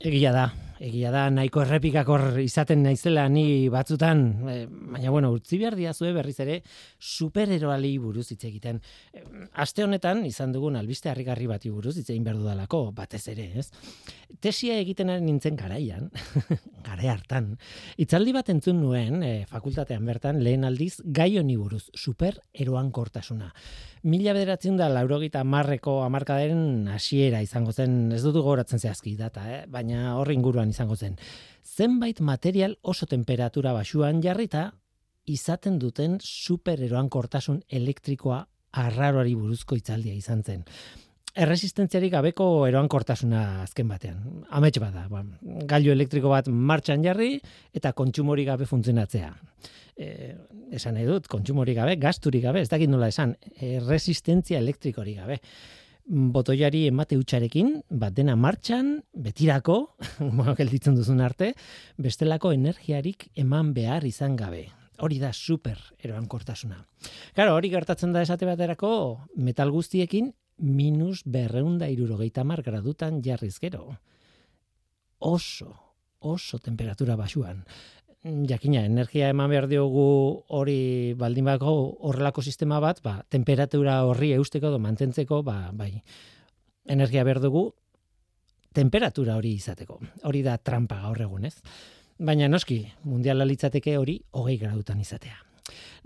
Egia da, egia da, nahiko errepikakor izaten naizela ni batzutan, e, baina bueno, utzi behar diazue berriz ere, supereroali buruz hitz egiten. E, aste honetan, izan dugun albiste harrigarri bati buruz hitz egin behar dudalako, batez ere, ez? Tesia egiten nintzen garaian, gare hartan, itzaldi bat entzun nuen, e, fakultatean bertan, lehen aldiz, gai honi buruz, supereroan kortasuna. Mila bederatzen da, laurogita marreko amarkadaren hasiera izango zen, ez dut goratzen zehazki data, eh? baina horri inguruan izango zen. Zenbait material oso temperatura basuan jarrita izaten duten supereroan kortasun elektrikoa arraroari buruzko itzaldia izan zen. Erresistentziarik gabeko eroan kortasuna azken batean. Amets bada, ba, gailu elektriko bat martxan jarri eta kontsumori gabe funtzionatzea. E, esan nahi dut, kontsumori gabe, gasturik gabe, ez dakit nola esan, resistentzia elektrikori gabe botoiari emate utxarekin, bat dena martxan, betirako, gelditzen duzun arte, bestelako energiarik eman behar izan gabe. Hori da super eroan kortasuna. Claro, hori gertatzen da esate baterako metal guztiekin minus berreunda irurogeita mar gradutan jarriz gero. Oso, oso temperatura basuan jakina, energia eman behar diogu hori baldin bako horrelako sistema bat, ba, temperatura horri eusteko edo mantentzeko, ba, bai, energia behar dugu temperatura hori izateko. Hori da trampa gaur egun, ez? Baina noski, mundiala litzateke hori hogei gradutan izatea.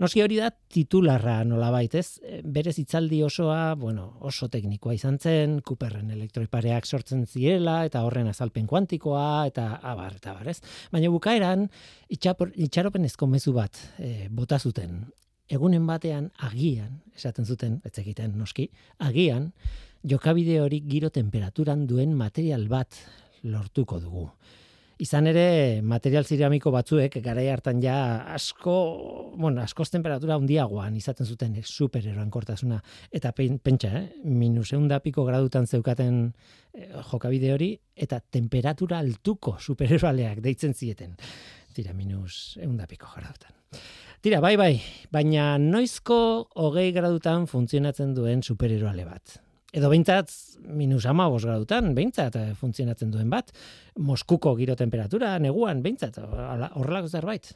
Noski hori da titularra nola baitez, e, berez itzaldi osoa, bueno, oso teknikoa izan zen, Cooperren elektroipareak sortzen ziela, eta horren azalpen kuantikoa, eta abar, eta abar, ez? Baina bukaeran, itxaropen ezko mezu bat e, bota zuten. Egunen batean, agian, esaten zuten, ez egiten noski, agian, jokabide hori giro temperaturan duen material bat lortuko dugu. Izan ere, material ziramiko batzuek garai hartan ja asko, bueno, askoz temperatura handiagoan izaten zuten supereroan kortasuna. Eta pentsa, eh? minus piko gradutan zeukaten eh, jokabide hori, eta temperatura altuko supereroaleak deitzen zieten. Tira, minus piko gradutan. Tira, bai, bai, baina noizko hogei gradutan funtzionatzen duen supereroale bat edo behintzat minus ama gradutan, behintzat eh, funtzionatzen duen bat, Moskuko giro temperatura, neguan, behintzat, horrelako zerbait.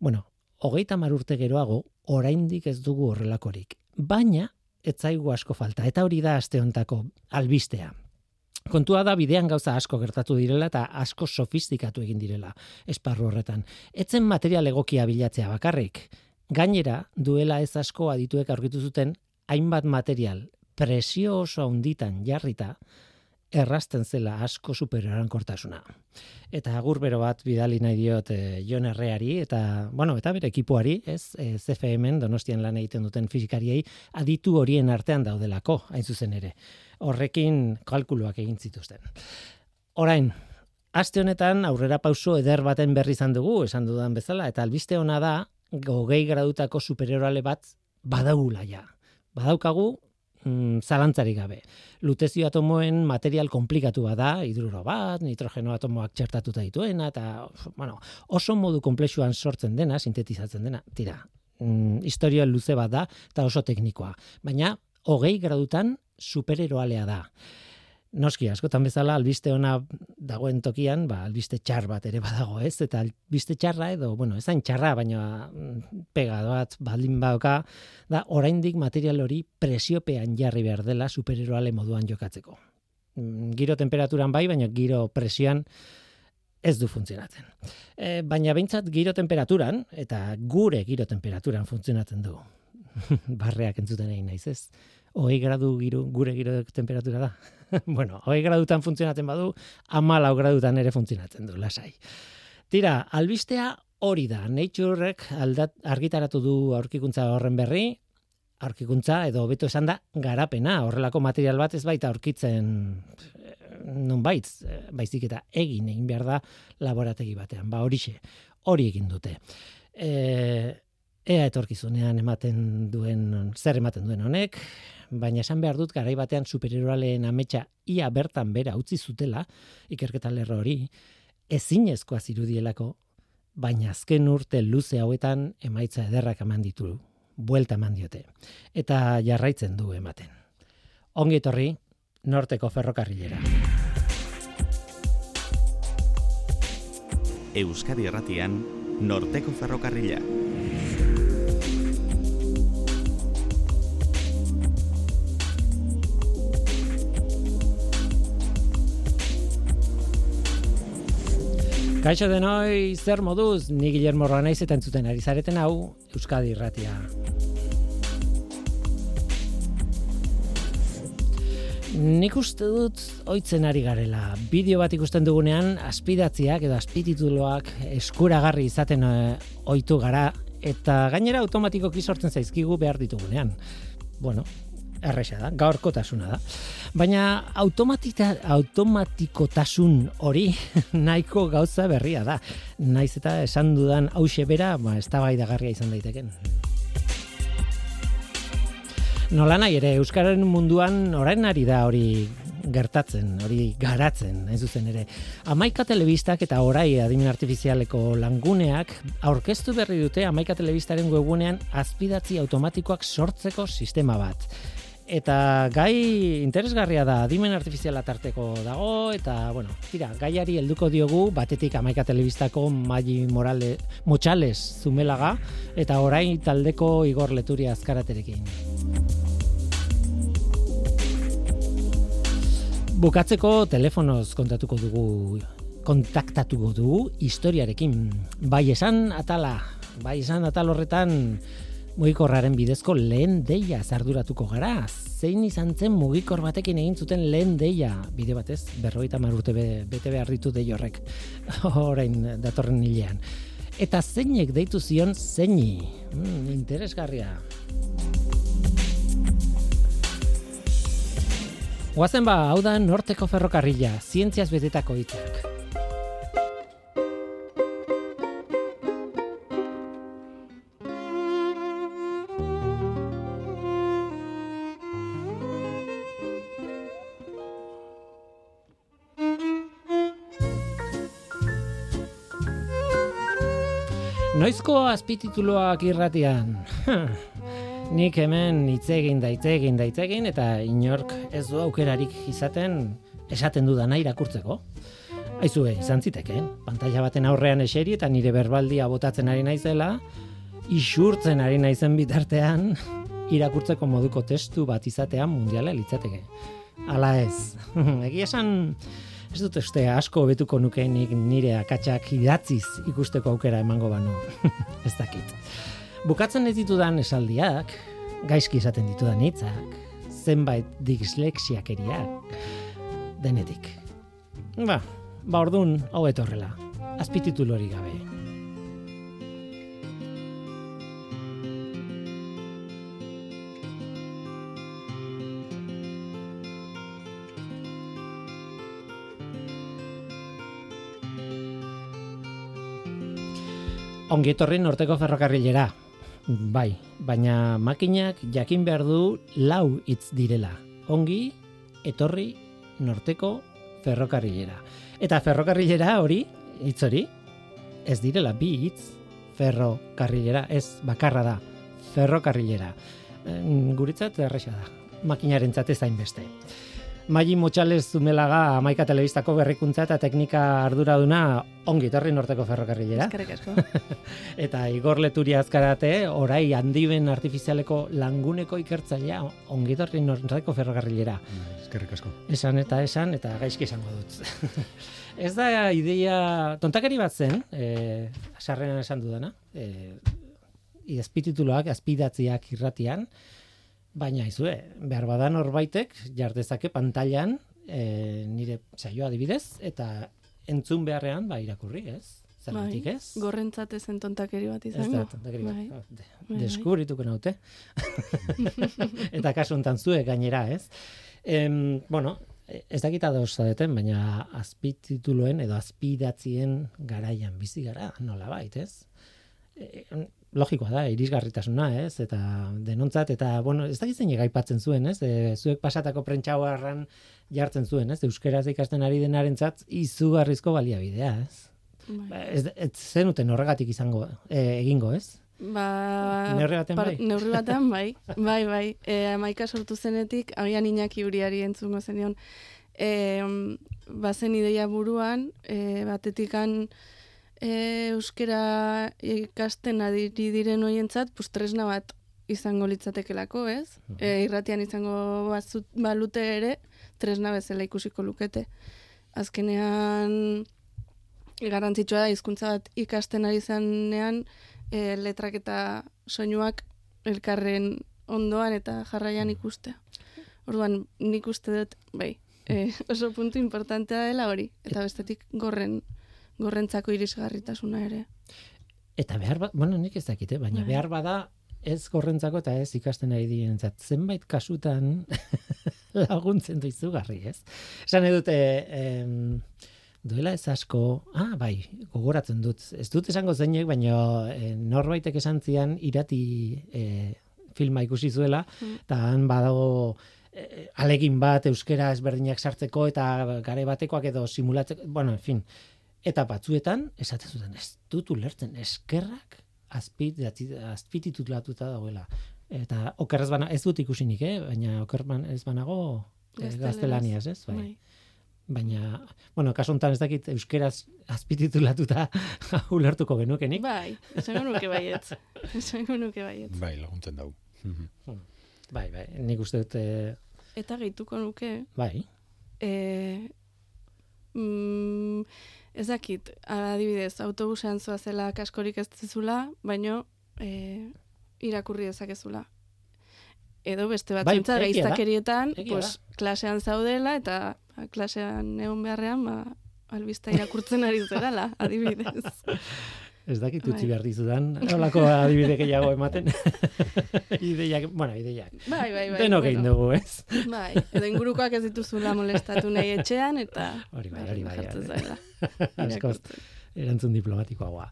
Bueno, hogeita marurte geroago, oraindik ez dugu horrelakorik. Baina, ez zaigu asko falta, eta hori da aste hontako albistea. Kontua da bidean gauza asko gertatu direla eta asko sofistikatu egin direla esparru horretan. Etzen material egokia bilatzea bakarrik. Gainera, duela ez asko adituek aurkitu zuten hainbat material presio oso handitan jarrita errasten zela asko supereran kortasuna. Eta agur bero bat bidali nahi diot e, Jon Herreari eta bueno, eta bere ekipuari, ez? E, eh, CFMen Donostian lan egiten duten fisikariei aditu horien artean daudelako, hain zuzen ere. Horrekin kalkuluak egin zituzten. Orain, aste honetan aurrera pauso eder baten berri izan dugu, esan dudan bezala eta albiste ona da gogei gradutako supererale bat badaugula ja. Badaukagu mm, zalantzarik gabe. Lutezio atomoen material komplikatu bada, hidruro bat, nitrogeno atomoak txertatuta dituena, eta bueno, oso modu komplexuan sortzen dena, sintetizatzen dena, tira, mm, historia luze bat da, eta oso teknikoa. Baina, hogei gradutan supereroalea da. Noski, askotan bezala, albiste ona dagoen tokian, ba, albiste txar bat ere badago ez, eta albiste txarra edo, bueno, ezain txarra, baina mm, pega bat baldin bauka, da, oraindik material hori presiopean jarri behar dela supereroale moduan jokatzeko. Mm, giro temperaturan bai, baina giro presioan ez du funtzionatzen. E, baina behintzat giro temperaturan, eta gure giro temperaturan funtzionatzen du. Barreak entzuten egin naiz ez hogei gradu giru, gure giro temperatura da. bueno, hogei gradutan funtzionatzen badu, ama lau gradutan ere funtzionatzen du, lasai. Tira, albistea hori da, Naturek aldat, argitaratu du aurkikuntza horren berri, aurkikuntza edo beto esan da garapena, horrelako material bat ez baita aurkitzen non baitz, baizik eta egin egin behar da laborategi batean, ba horixe, hori egin dute. E, ea etorkizunean ematen duen, zer ematen duen honek, baina esan behar dut garai batean supereroaleen ametsa ia bertan bera utzi zutela, ikerketa lerro hori, ezinezkoa zirudielako, baina azken urte luze hauetan emaitza ederrak eman ditu, buelta eman diote, eta jarraitzen du ematen. Ongi etorri, norteko ferrokarrilera. Euskadi Erratian, Norteko Ferrokarrila. Kaixo denoi, zer moduz, ni Guillermo Ranaiz eta entzuten ari zareten hau, Euskadi Irratia. Nik uste dut oitzen ari garela. Bideo bat ikusten dugunean, aspidatziak edo aspitituloak eskuragarri izaten e, ohitu gara, eta gainera automatikoki sortzen zaizkigu behar ditugunean. Bueno, erresa da, gaurkotasuna da. Baina automatikotasun hori nahiko gauza berria da. Naiz eta esan dudan hause bera, ba, ez da izan daiteken. Nola nahi ere, Euskararen munduan orain ari da hori gertatzen, hori garatzen, ez zuzen ere. Amaika telebistak eta orai adimen artifizialeko languneak aurkeztu berri dute Amaika telebistaren webunean azpidatzi automatikoak sortzeko sistema bat. Eta gai interesgarria da, adimen artifiziala tarteko dago, eta, bueno, tira, gaiari helduko diogu, batetik amaika telebistako Magi Morale, Motxales zumelaga, eta orain taldeko Igor Leturia azkaraterekin. Bukatzeko telefonoz kontatuko dugu kontaktatuko dugu historiarekin. Bai esan atala, bai esan atal horretan mugikorraren bidezko lehen deia zarduratuko gara. Zein izan zen mugikor batekin egin zuten lehen deia bide batez, berroita marurte be, bete behar ditu dei horrek, orain datorren hilean. Eta zeinek deitu zion zeini, mm, interesgarria. Guazen ba, hau da norteko ferrokarrila, zientziaz betetako hitzak. Noizko azpitituloak irratian? Nik hemen hitz egin da egin da egin eta inork ez du aukerarik izaten esaten du dana irakurtzeko. Aizue, izan ziteke, pantalla baten aurrean eseri eta nire berbaldia botatzen ari naizela, isurtzen ari naizen bitartean irakurtzeko moduko testu bat izatean mundiala litzateke. Hala ez. Egia esan ez dut uste asko betuko nukeenik nire akatsak idatziz ikusteko aukera emango banu. ez dakit. Bukatzen ez ditudan esaldiak, gaizki izaten ditudan hitzak, zenbait dislexiakeriak, denetik. Ba, ba ordun hau etorrela, azpititulu hori gabe. Ongi etorri norteko ferrokarrilera, Bai, baina makinak jakin behar du lau hitz direla. Ongi, etorri, norteko, ferrokarrilera. Eta ferrokarrilera hori, hitz hori, ez direla bi hitz, ferrokarrilera, ez bakarra da, ferrokarrilera. Guritzat erresa da, makinaren zatezain beste. Magi Motxales Zumelaga Amaika Telebistako berrikuntza eta teknika arduraduna ongi torri norteko ferrokarrilera. Eskerrik asko. eta Igor Leturi azkarate, orai handiben artifizialeko languneko ikertzailea ongi torri norteko ferrokarrilera. Eskerrik asko. Esan eta esan eta gaizki esango dut. Ez da ideia tontakeri bat zen, eh, sarrenan esan dudana, eh, espitituloak, azpidatziak irratian, Baina izue, behar badan horbaitek jardezake pantailan e, nire saioa adibidez eta entzun beharrean ba irakurri, ez? Zergatik, bai, ez? Gorrentzat ezen tontakeri bat izango. Ez da, tontakeri bat. Bai. Oh, bai, deskubrituko naute. eta kasu enten zue gainera, ez? Em, bueno, ez dakita da deten, baina azpitituloen edo azpidatzien garaian bizi gara, nola bait, ez? E, logikoa da, irisgarritasuna, ez? Eta denontzat, eta, bueno, ez da gizien egaipatzen zuen, ez? E, zuek pasatako prentxauarran jartzen zuen, ez? Euskeraz ikasten ari denaren zat, izugarrizko baliabidea, ez? Bai. Ba, ez, ez zenuten horregatik izango, e, egingo, ez? Ba, neurri baten bai. Neurri baten bai, bai, bai. E, amaika sortu zenetik, agian inaki uriari entzungo zenion, e, bazen ideia buruan, e, batetikan, e, euskera ikasten adiri diren hoientzat, pues tresna bat izango litzatekelako, ez? E, irratian izango bazut, balute ere, tresna bezala ikusiko lukete. Azkenean, garrantzitsua da, hizkuntza bat ikasten ari zanean, e, letrak eta soinuak elkarren ondoan eta jarraian ikustea. Orduan, nik uste dut, bai, e, oso puntu importantea dela hori, eta bestetik gorren, gorrentzako irisgarritasuna ere. Eta behar bat, bueno, nik ez dakite, baina Bai. behar bada ez gorrentzako eta ez ikasten ari dientzat. Zenbait kasutan laguntzen du izugarri, ez? Esan edut, e, em, duela ez asko, ah, bai, gogoratzen dut. Ez dut esango zeinek, baina e, norbaitek esan zian irati e, filma ikusi zuela, Mm. eta han badago e, alegin bat euskera ezberdinak sartzeko eta gare batekoak edo simulatzeko, bueno, en fin. Eta batzuetan, esaten zuten, ez dut ulertzen, eskerrak azpit, azpititulatuta dagoela. Eta okerrez bana, ez dut ikusinik, eh? baina okerman ez banago eh, gaztelaniaz, ez? Bai. Bai. Baina, bueno, kasu honetan ez dakit euskeraz azpititulatuta ulertuko genukenik. Bai, esango nuke baietz. Esango nuke baietz. Bai, laguntzen dugu. Mhm. Bai, bai, nik uste dut, eh, Eta gehituko nuke, bai, e, mm, ez dakit, adibidez, autobusean zoazela kaskorik ez zezula, baino e, irakurri dezakezula. Edo beste Bai, egia da. gaiztakerietan, pues, klasean zaudela eta ba, klasean egon beharrean, ba, albista irakurtzen ari zerala, adibidez. Ez dakit utzi Bai. behar dizudan, holako adibide gehiago ematen. ideiak, bueno, ideiak. Bai, bai, bai. Denok egin bueno. dugu, ez? Bai, edo ingurukoak ez dituzula molestatu nahi etxean, eta... Hori bai, hori bai, hori. zaila. Askoz Irakurtzen. erantzun diplomatikoagoa.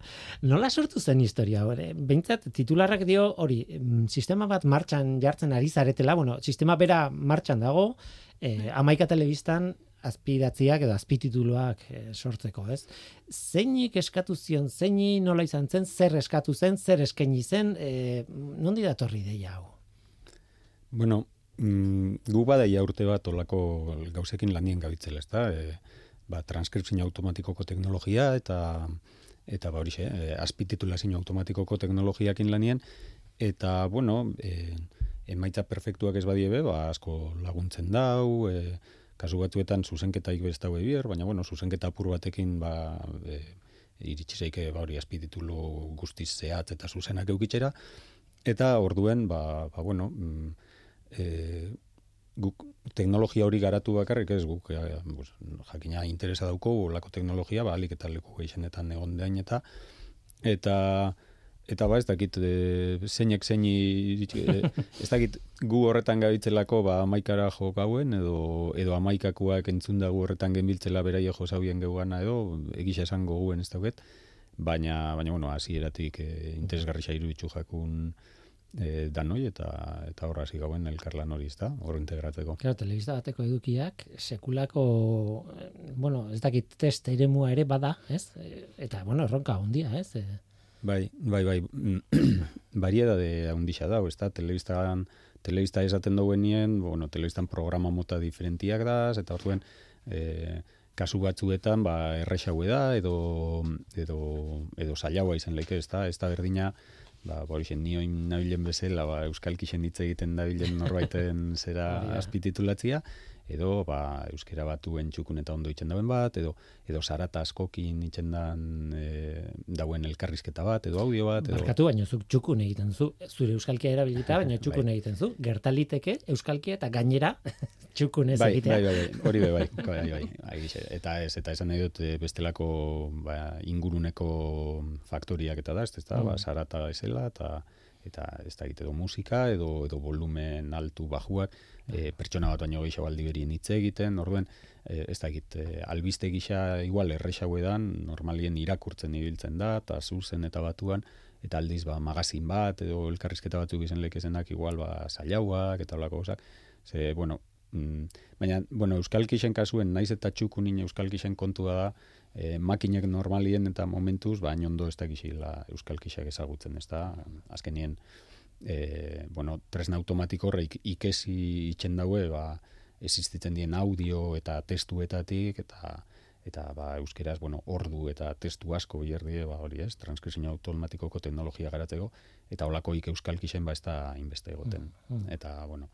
Nola sortu zen historia? Hore, Behintzat, titularrak dio, hori, sistema bat martxan jartzen ari zaretela, bueno, sistema bera martxan dago, eh, amaika telebistan azpidatziak edo azpitituluak eh, sortzeko, ez? Zeinik eskatu zion, zeini nola izan zen, zer eskatu zen, zer eskaini zen, eh, nondi datorri deia hau? Bueno, mm, gu badaia urte bat olako gauzekin lanien gabitzela, ezta? E, ba, transkripzio automatikoko teknologia eta eta ba horixe, e, azpititulazio automatikoko teknologiakin lanien eta bueno, e, emaitza perfektuak ez badiebe, ba asko laguntzen dau, e, kasu batzuetan zuzenketaik ez daue bier, baina bueno, zuzenketa apur batekin ba e, iritsi ba hori azpititulu guztiz zehatz eta zuzenak eukitxera eta orduen ba, ba bueno, mm, e, guk teknologia hori garatu bakarrik ez? Guk e, pues, jakina interesa dauko olako teknologia ba alik eta leku gehienetan egon dain eta eta eta ba ez dakit e, zeinek zeini e, ez dakit gu horretan gabitzelako ba amaikara jo gauen edo edo amaikakoak entzun dago horretan genbiltzela beraie jo zauen geuana edo egisa esango guen ez dauket baina baina bueno hasieratik e, interesgarria iruditu jakun e, danoi eta eta horra hasi gauen elkarlan hori, ezta? Hor integratzeko. Claro, telebista bateko edukiak sekulako bueno, ez dakit test eremua ere bada, ez? Eh, Eta bueno, erronka hondia, ez? Eh, Bai, bai, bai. Variedade handixa da, ezta? Telebistan telebista esaten dauenien, bueno, telebistan programa mota diferentiak da, eta orduen e, kasu batzuetan ba erresaue da edo edo edo zailagoa izan leike, ezta? Ez da berdina ba, ba horixen, nioin nabilen bezala, ba, euskalkixen hitz egiten dabilen norbaiten zera da. azpititulatzia, edo ba, euskera batuen txukun eta ondo itzen dauen bat, edo edo zarata askokin itzen dan e, dauen elkarrizketa bat, edo audio bat, edo... Barkatu, baina zuk txukun egiten zu, zure euskalkia erabilita, baina txukun Bai. egiten zu. Gertaliteke euskalkia eta gainera txukun ez bai, egitea. bai, bai, bai, hori be, bai, bai, bai, bai, eta ez, eta esan nahi dut eh, bestelako ba, inguruneko faktoriak eta da, ez, ez da, Mm. ba, zarata esela, eta eta ez da edo musika, edo, edo volumen altu bajuak, e, pertsona bat baino gehiago aldi berien hitz egiten, orduen, e, ez da egit, e, albiste gisa igual erresago edan, normalien irakurtzen ibiltzen da, eta zuzen eta batuan, eta aldiz ba, magazin bat, edo elkarrizketa batzuk izan lekezenak igual ba, zailauak, eta holako gauzak, ze, bueno, mm, baina, bueno, euskalkixen kasuen, naiz eta txukunin euskalkixen kontua da, e, makinek normalien eta momentuz, ba, ondo ez da gixila euskalkixak ezagutzen, ez da, azkenien, e, bueno, tresna automatiko horreik ikesi itxen daue, ba, existitzen dien audio eta testuetatik, eta eta ba, euskeraz, bueno, ordu eta testu asko bierdie, ba, hori ez, transkripzio automatikoko teknologia garatzeko, eta holakoik euskal kixen ba ez da inbeste egoten. Mm, mm. Eta, bueno,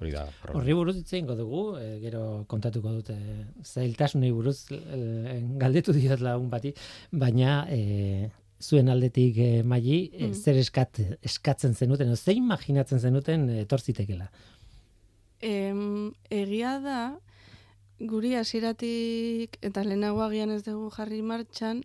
hori da. problema. Horri buruz hitz egingo dugu, e, gero kontatuko dute zailtasunei buruz e, galdetu diot lagun bati, baina e, zuen aldetik e, maili e, Mm. zer eskat, eskatzen zenuten, edo zein imaginatzen zenuten etorzitekela. Em, egia da, guri hasieratik eta lehenago agian ez dugu jarri martxan,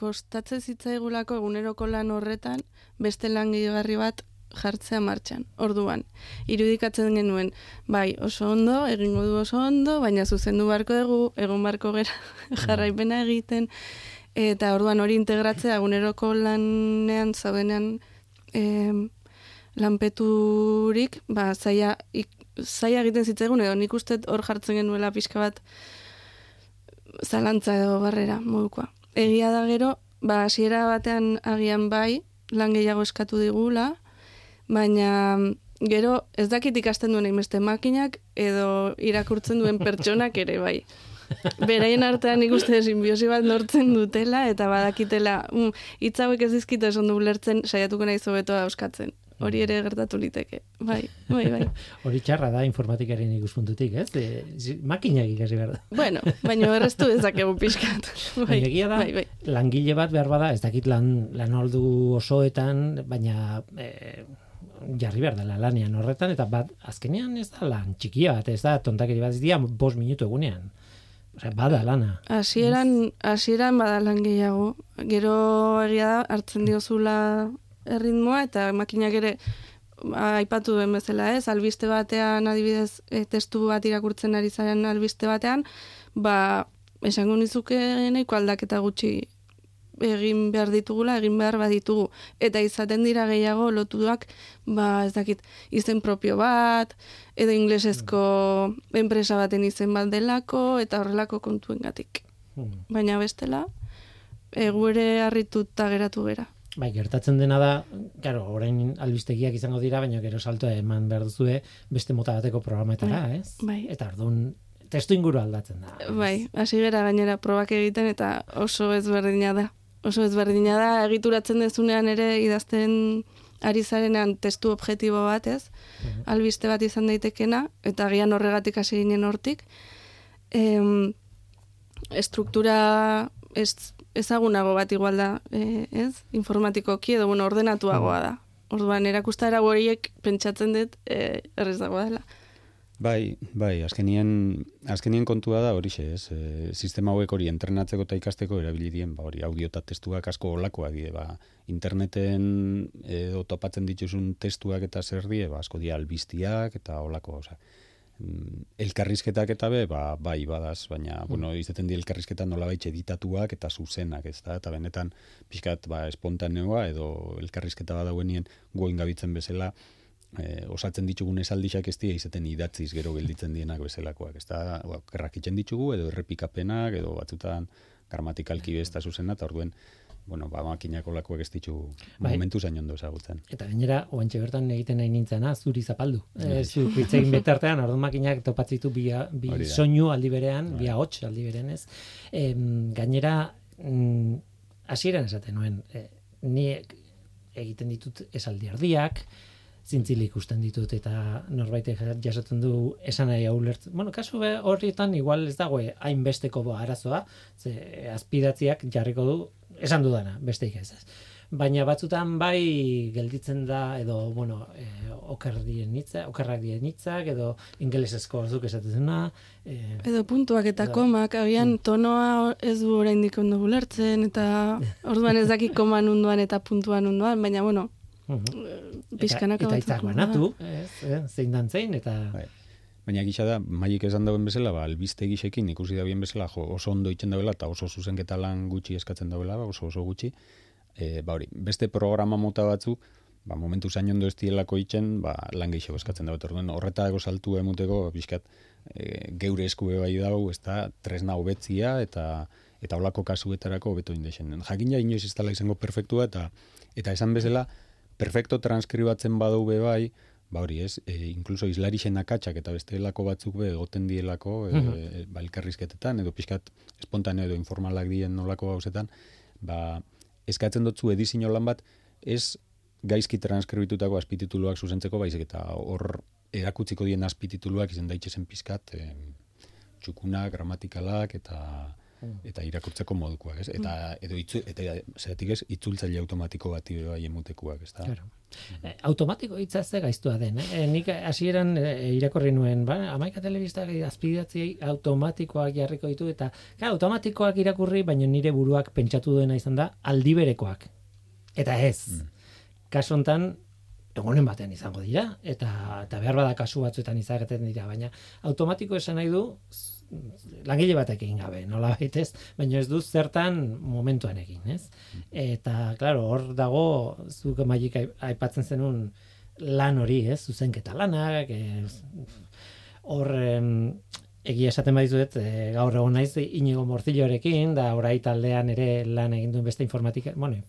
kostatze zitzaigulako eguneroko lan horretan beste lan gehiagarri bat jartzea martxan. Orduan, irudikatzen genuen, bai, oso ondo, egingo du oso ondo, baina zuzendu barko dugu, egon barko gera jarraipena egiten, eta orduan hori integratzea eguneroko lanean zaudenean em, lanpeturik, ba, zaila, ik, zaila egiten zitzaigun, edo nik uste hor jartzen genuela pixka bat zalantza edo barrera modukoa. Egia da gero, ba, hasiera batean agian bai, lan gehiago eskatu digula, baina gero ez dakit ikasten duen hainbeste makinak edo irakurtzen duen pertsonak ere bai. Beraien artean nik uste simbiosi bat nortzen dutela eta badakitela mm, hitz hauek ez dizkite esan du ulertzen saiatuko naiz hobeto euskatzen. Hori ere gertatu liteke. Bai, bai, bai. Hori txarra da informatikaren ikuspuntutik, ez? E, makinak ikasi behar da. Bueno, baina erreztu dezakegu pixkat. Bai, Baina egia da, bai, bai. langile bat behar bada, ez dakit lan, lan oldu osoetan, baina e, jarri behar dela lanean horretan, eta bat, azkenean ez da lan txikia bat, ez da tontakeri bat, ez dira bost minutu egunean. Osea, bada lana. Hasieran, hasieran bada lan gehiago. Gero egia da, hartzen diozula erritmoa eta makinak ere aipatu duen bezala ez, albiste batean adibidez e, testu bat irakurtzen ari zaren albiste batean, ba, esango nizuke nahiko aldaketa gutxi egin behar ditugula, egin behar baditugu. Eta izaten dira gehiago lotuak, ba, ez dakit, izen propio bat, edo inglesezko enpresa baten izen bat delako, eta horrelako kontuengatik. Hmm. Baina bestela, egu ere harrituta geratu gera. Bai, gertatzen dena da, claro, orain albistegiak izango dira, baina gero salto eman behar duzue beste mota bateko programetara, Bai, ez? bai. Eta orduan testu inguru aldatzen da. Bai, hasi gera gainera probak egiten eta oso ezberdina da. Oso ezberdina da, egituratzen dezunean ere idazten ari zarenean testu objektibo bat, ez? Mhm. Albiste bat izan daitekena, eta agian horregatik hasi ginen hortik. Em, estruktura ez, ezagunago bat igual da, eh, ez? Informatikoki edo, bueno, ordenatuagoa da. Orduan, erakustara horiek pentsatzen dut eh, errezagoa dela. Bai, bai, azkenien, azkenien kontua da hori ez, e, sistema hauek hori entrenatzeko eta ikasteko erabili dien, ba, hori audio eta testuak asko olakoak die, ba, interneten edo topatzen dituzun testuak eta zer die, ba, asko dira albistiak eta olako, osea, mm, elkarrizketak eta be, ba, bai badaz, baina, bueno, izaten di elkarrizketan nolabait editatuak eta zuzenak, ez da, eta benetan, pixkat, ba, espontaneoa edo elkarrizketa badauenien goin gabitzen bezala, eh, osatzen ditugun esaldixak ez dira izaten idatziz gero gelditzen dienak bezalakoak, ez da, ba, kerrakitzen ditugu edo errepikapenak edo batzutan gramatikalki da zuzena, eta orduen, bueno, ba, makinak olakoak ez ditu Bai. momentu zain ondo ezagutzen. Eta gainera, oantxe bertan egiten nahi nintzena, zuri zapaldu. Bai. E, zu hitzegin betartean, ordu makinak topatzitu bi, bi soinu aldi berean, Bai. bi hots aldi berean ez. Em, gainera, mm, hasieran esaten nuen, e, ni egiten ditut esaldi erdiak, zintzili ikusten ditut eta norbaitek jasotzen du esan nahi ulertzen. Bueno, kasu horietan igual ez dago hainbesteko arazoa, ze azpidatziak jarriko du esan dudana, besteik ez. Baina batzutan bai gelditzen da edo bueno, eh, oker dien hitza, okerrak dien hitzak edo ingelesezko zuk esaten zena, eh, Edo puntuak eta Edo- komak, agian tonoa ez du oraindik ondo ulertzen, eta orduan ez dakit koman unduan eta puntuan unduan, baina bueno, pixkanaka eta, eta hitzak banatu, ez, eh, zein dan zein eta Bai. Baina gisa da, maik esan dauen bezala, ba, albiste gisekin ikusi da bien bezala, jo, oso ondo itzen dauela eta oso zuzenketa lan gutxi eskatzen dauela, ba, oso oso gutxi. E, ba hori, beste programa mota batzuk, ba, momentu zain ondo ez dielako itzen, ba, lan gehiago eskatzen dago. Orduan, horretako saltu emuteko, bizkat, e, geure eskube bai dau, ez da, tresna hobetzia eta eta holako kasuetarako hobeto indexen. Jakina inoiz ez dela izango perfektua eta eta esan bezala, perfecto transkribatzen badu be bai, ba hori ez, e, inkluso islarixen akatsak eta beste lako batzuk be egoten dielako, e, Mhm. ba, elkarrizketetan, edo pixkat espontaneo edo informalak dien nolako gauzetan, ba, eskatzen dutzu edizio lan bat, ez gaizki transkribitutako azpitituluak zuzentzeko, baizik eta hor erakutziko dien azpitituluak izan daitzezen pizkat, e, txukunak, gramatikalak eta eta irakurtzeko modukoak, ez? Eta edo itzu, eta zeratik ez itzultzaile automatiko bati ere bai emutekuak, ez da? Claro. Eh, automatiko hitza ze gaiztua den, eh? Nik hasieran eh, irakorri nuen, ba, amaika telebistak azpidatzi automatikoak jarriko ditu eta claro, automatikoak irakurri, baina nire buruak pentsatu duena izan da aldi berekoak. Eta ez. Mm. Kasu hontan egunen batean izango dira eta eta behar bada kasu batzuetan izaten dira, baina automatiko esan nahi du langile batek egin gabe, nola baitez, baina ez du zertan momentuan egin, ez? Eta, claro, hor dago, zuk maik aipatzen zenun lan hori, ez? Zuzenketa lanak, ez, hor em, egia esaten badizuet, e, gaur egon naiz inigo mortillorekin, da orai taldean ere lan egin duen beste informatika, bueno,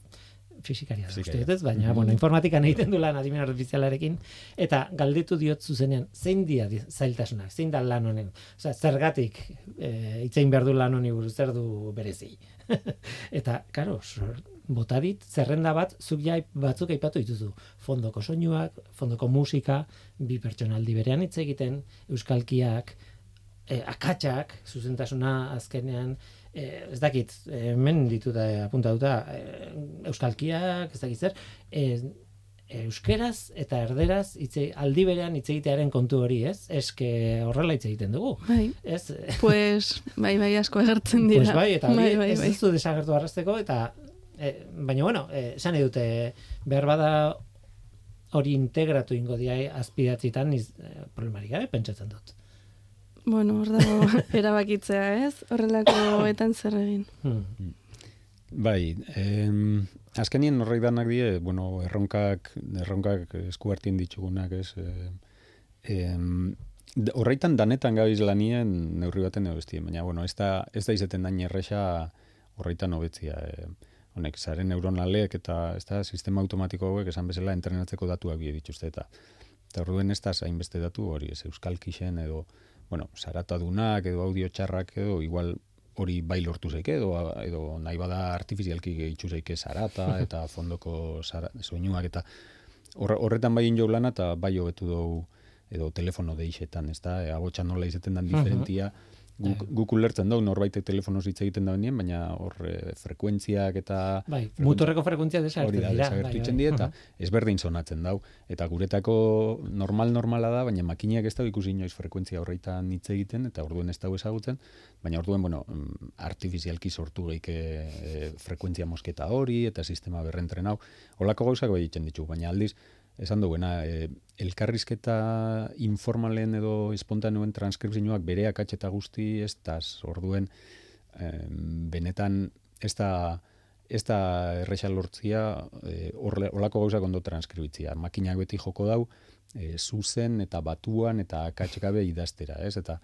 fisikaria da uste ez, baina, bueno, informatikan egiten du lan adimen artifizialarekin, eta galdetu diot zuzenean, zein dira di- zailtasunak, zein da lan honen, osea, zergatik e, itzein behar du lan honi buruz, zer du berezi. eta, karo, sor- bota dit, zerrenda bat, zuk ja batzuk aipatu dituzu. Fondoko soinuak, fondoko musika, bi pertsonaldi berean hitz egiten, euskalkiak, e, akatsak, zuzentasuna azkenean, e, ez dakit, hemen ditu da apuntatuta, e, euskalkiak, ez dakit zer, e, euskeraz eta erderaz hitze aldi berean hitz egitearen kontu hori, ez? Eske horrela hitz egiten dugu. Bai, Ez, pues, bai, bai asko agertzen dira. Pues bai, eta hori bai, bai, ez bai. duzu desagertu arrasteko, eta e, baina bueno, esan nahi dute behar bada hori integratu ingo dia azpidatzitan iz, problemarik gabe pentsatzen dut. Bueno, hor dago erabakitzea, ez? Horrelakoetan zer egin. Hmm. Bai, em, azkenien horrek danak die, bueno, erronkak, erronkak esku hartien ditugunak, ez, em, horreitan danetan gabiz lanien neurri baten edo baina, bueno, ez da, ez da izaten dain erresa horreitan hobetzia, e, honek, zaren neuronalek eta ez da, sistema automatiko hauek esan bezala entrenatzeko datuak bie dituzte eta eta orduen ez da hainbeste datu hori, ez euskalkixen edo, bueno, saratadunak edo audio txarrak edo, igual hori bai lortu zeike edo, edo nahi bada artifizialki gehitzu zeike sarata eta fondoko sara, soinuak eta horre- horretan bai jo lana eta bai hobetu dugu edo telefono deixetan, ez da, e, nola izaten dan diferentia, guk, guk ulertzen dugu norbaitek telefonoz hitz egiten da benien, baina hor e, frekuentziak eta Bai, muturreko frekuntzia hori desagertzen da, dira. desagertu bai, bai. eta ezberdin sonatzen dau. Eta guretako normal normala da, baina makinak ez da ikusi inoiz frekuentzia horreitan hitz egiten, eta orduen ez dau ezagutzen, baina orduen, bueno, mm, artifizialki sortu geike e, frekuentzia mosketa hori, eta sistema berrentren hau. Holako gauzak bai egiten ditu, baina aldiz, esan duguena, e, elkarrizketa informalen edo espontaneoen transkripzioak bere akatxeta guzti ez taz, orduen em, benetan ez da ez da erresa lortzia e, horle- holako gauzak ondo transkribitzia. Makinak beti joko dau e, zuzen eta batuan eta akatsgabe idaztera, ez? Eta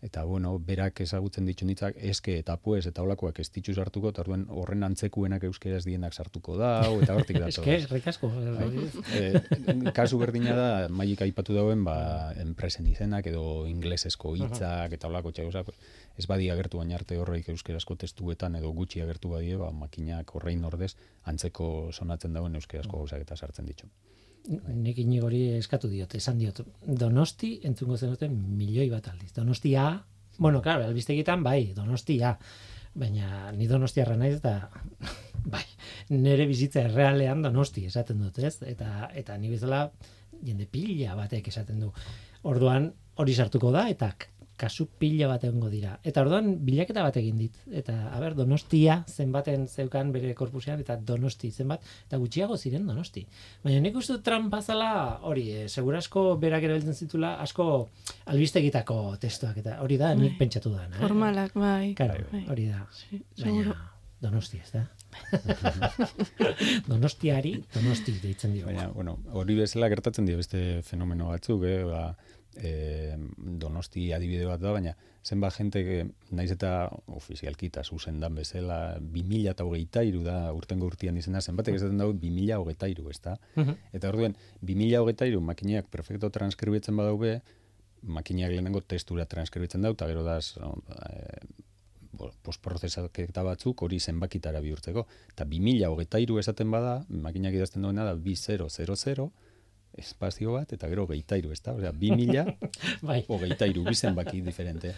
eta bueno, berak ezagutzen ditu nitzak eske eta pues eta holakoak ez ditu sartuko, eta orduan horren antzekuenak euskeraz dienak sartuko da, eta hortik dator. Eske, rikasko. Eh, kasu berdina da, maik aipatu dauen, ba, enpresen izenak edo inglesesko hitzak eta holako txagoza, pues, ez badi agertu baina arte horreik euskerazko testuetan edo gutxi agertu badie, ba, makinak horrein ordez antzeko sonatzen dauen euskerazko gauzak eta sartzen ditu. Nik inigori eskatu diot, esan diot. Donosti entzungo zenuten milioi bat aldiz. Donostia, bueno, claro, albistegitan bai, Donostia. Baina ni Donostiarra naiz eta bai, nere bizitza errealean Donosti esaten dut, ez? Eta eta ni bezala jende pila batek esaten du. Orduan hori sartuko da eta kasu pila bat egongo dira. Eta orduan bilaketa bat egin dit. Eta, a ber, Donostia zenbaten zeukan bere korpusean, eta Donosti zenbat, eta gutxiago ziren Donosti. Baina nik uste dut trampa zela hori, e, segurasko berak erabiltzen zitula asko albistegitako testuak, eta hori da nik pentsatu da. Eh? Formalak, bai. Claro, bai. hori da. Sí, Baina. Donosti, ez da? Donostiari, Donosti deitzen dio. Baina, bueno, hori bezala gertatzen dira beste fenomeno batzuk, eh? ba, e, donosti adibide bat da, baina zenba jente, naiz eta ofizialki eta zuzen dan bezala, 2000 eta hogeita iru da urtengo urtian izena, zenbatek esaten dago 2000 hogeita iru, ez da? Eta orduen, 2000 hogeita iru makineak perfecto transkribitzen badaube, makineak lehenengo testura transkribitzen dau, eta gero da e, postprozesaketa batzuk hori zenbakitara bihurtzeko. Eta 2000 hogeita iru esaten bada, makinak idazten duena da 2000, espazio bat, eta gero geitairu, ez da? Osea, bi mila, bai. o geitairu, bizen baki diferente.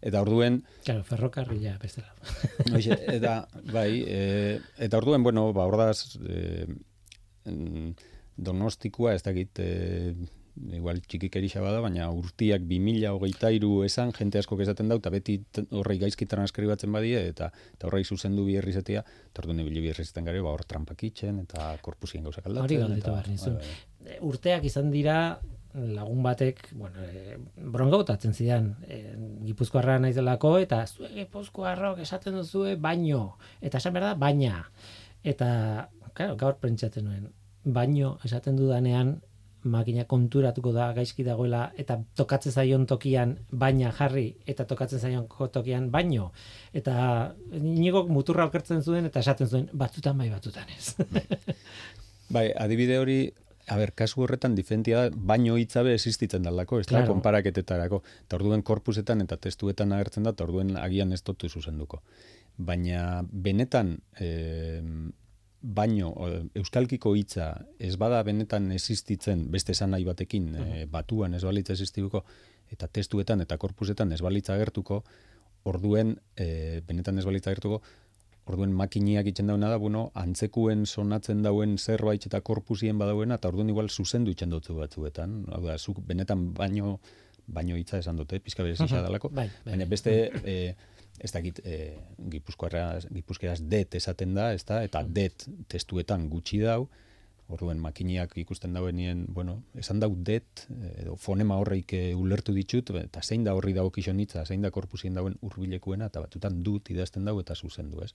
Eta orduen... Claro, ferrokarrila, bestela. Oixe, eta, bai, e, eta orduen, bueno, ba, ordaz, e, donostikua, ez dakit, e, igual txikik erixa bada, baina urtiak 2000 hogeita iru esan, jente asko esaten dau, eta beti horrei gaizki transkribatzen badie, eta, eta horrei zuzendu bi herrizetia, eta orduan ibili bi herrizetan gari, ba, hor trampak itxen, eta korpusien gauzak aldatzen. Hori galdetu. Bai, bai. Urteak izan dira, lagun batek, bueno, e, brongautatzen zidan, e, gipuzkoarra naizelako, eta zue gipuzkoarrok esaten duzue baino, eta esan behar da, baina. Eta, claro, gaur prentsatzen nuen, baino esaten dudanean, makina konturatuko da gaizki dagoela eta tokatzen zaion tokian baina jarri eta tokatzen zaion tokian baino eta inigo muturra okertzen zuen eta esaten zuen batzutan bai batzutan ez bai adibide hori A ber, kasu horretan diferentia da, baino hitzabe existitzen dalako, ez da, konparaketetarako. Eta orduen korpusetan eta testuetan agertzen da, eta orduen agian ez totu zuzenduko. Baina, benetan, eh, baino euskalkiko hitza ez bada benetan existitzen beste esan nahi batekin e, batuan ez balitza existibuko eta testuetan eta korpusetan ez balitza agertuko orduen e, benetan ez balitza agertuko orduen makiniak itzen dauna da bueno antzekuen sonatzen dauen zerbait eta korpusien badauena eta orduen igual zuzendu itzen dutzu batzuetan. Hau da zuk benetan baino baino hitza esan dute pizka berez dalako. Bai, bai. baina beste e, ez dakit e, gipuzkeraz det esaten da, ez da, eta det testuetan gutxi dau, orduen makiniak ikusten dauenien, bueno, esan dau det, edo fonema horreik e, ulertu ditut, eta zein da horri dago kisonitza, zein da korpusien dauen urbilekuena, eta batutan dut idazten dau eta zuzendu, ez?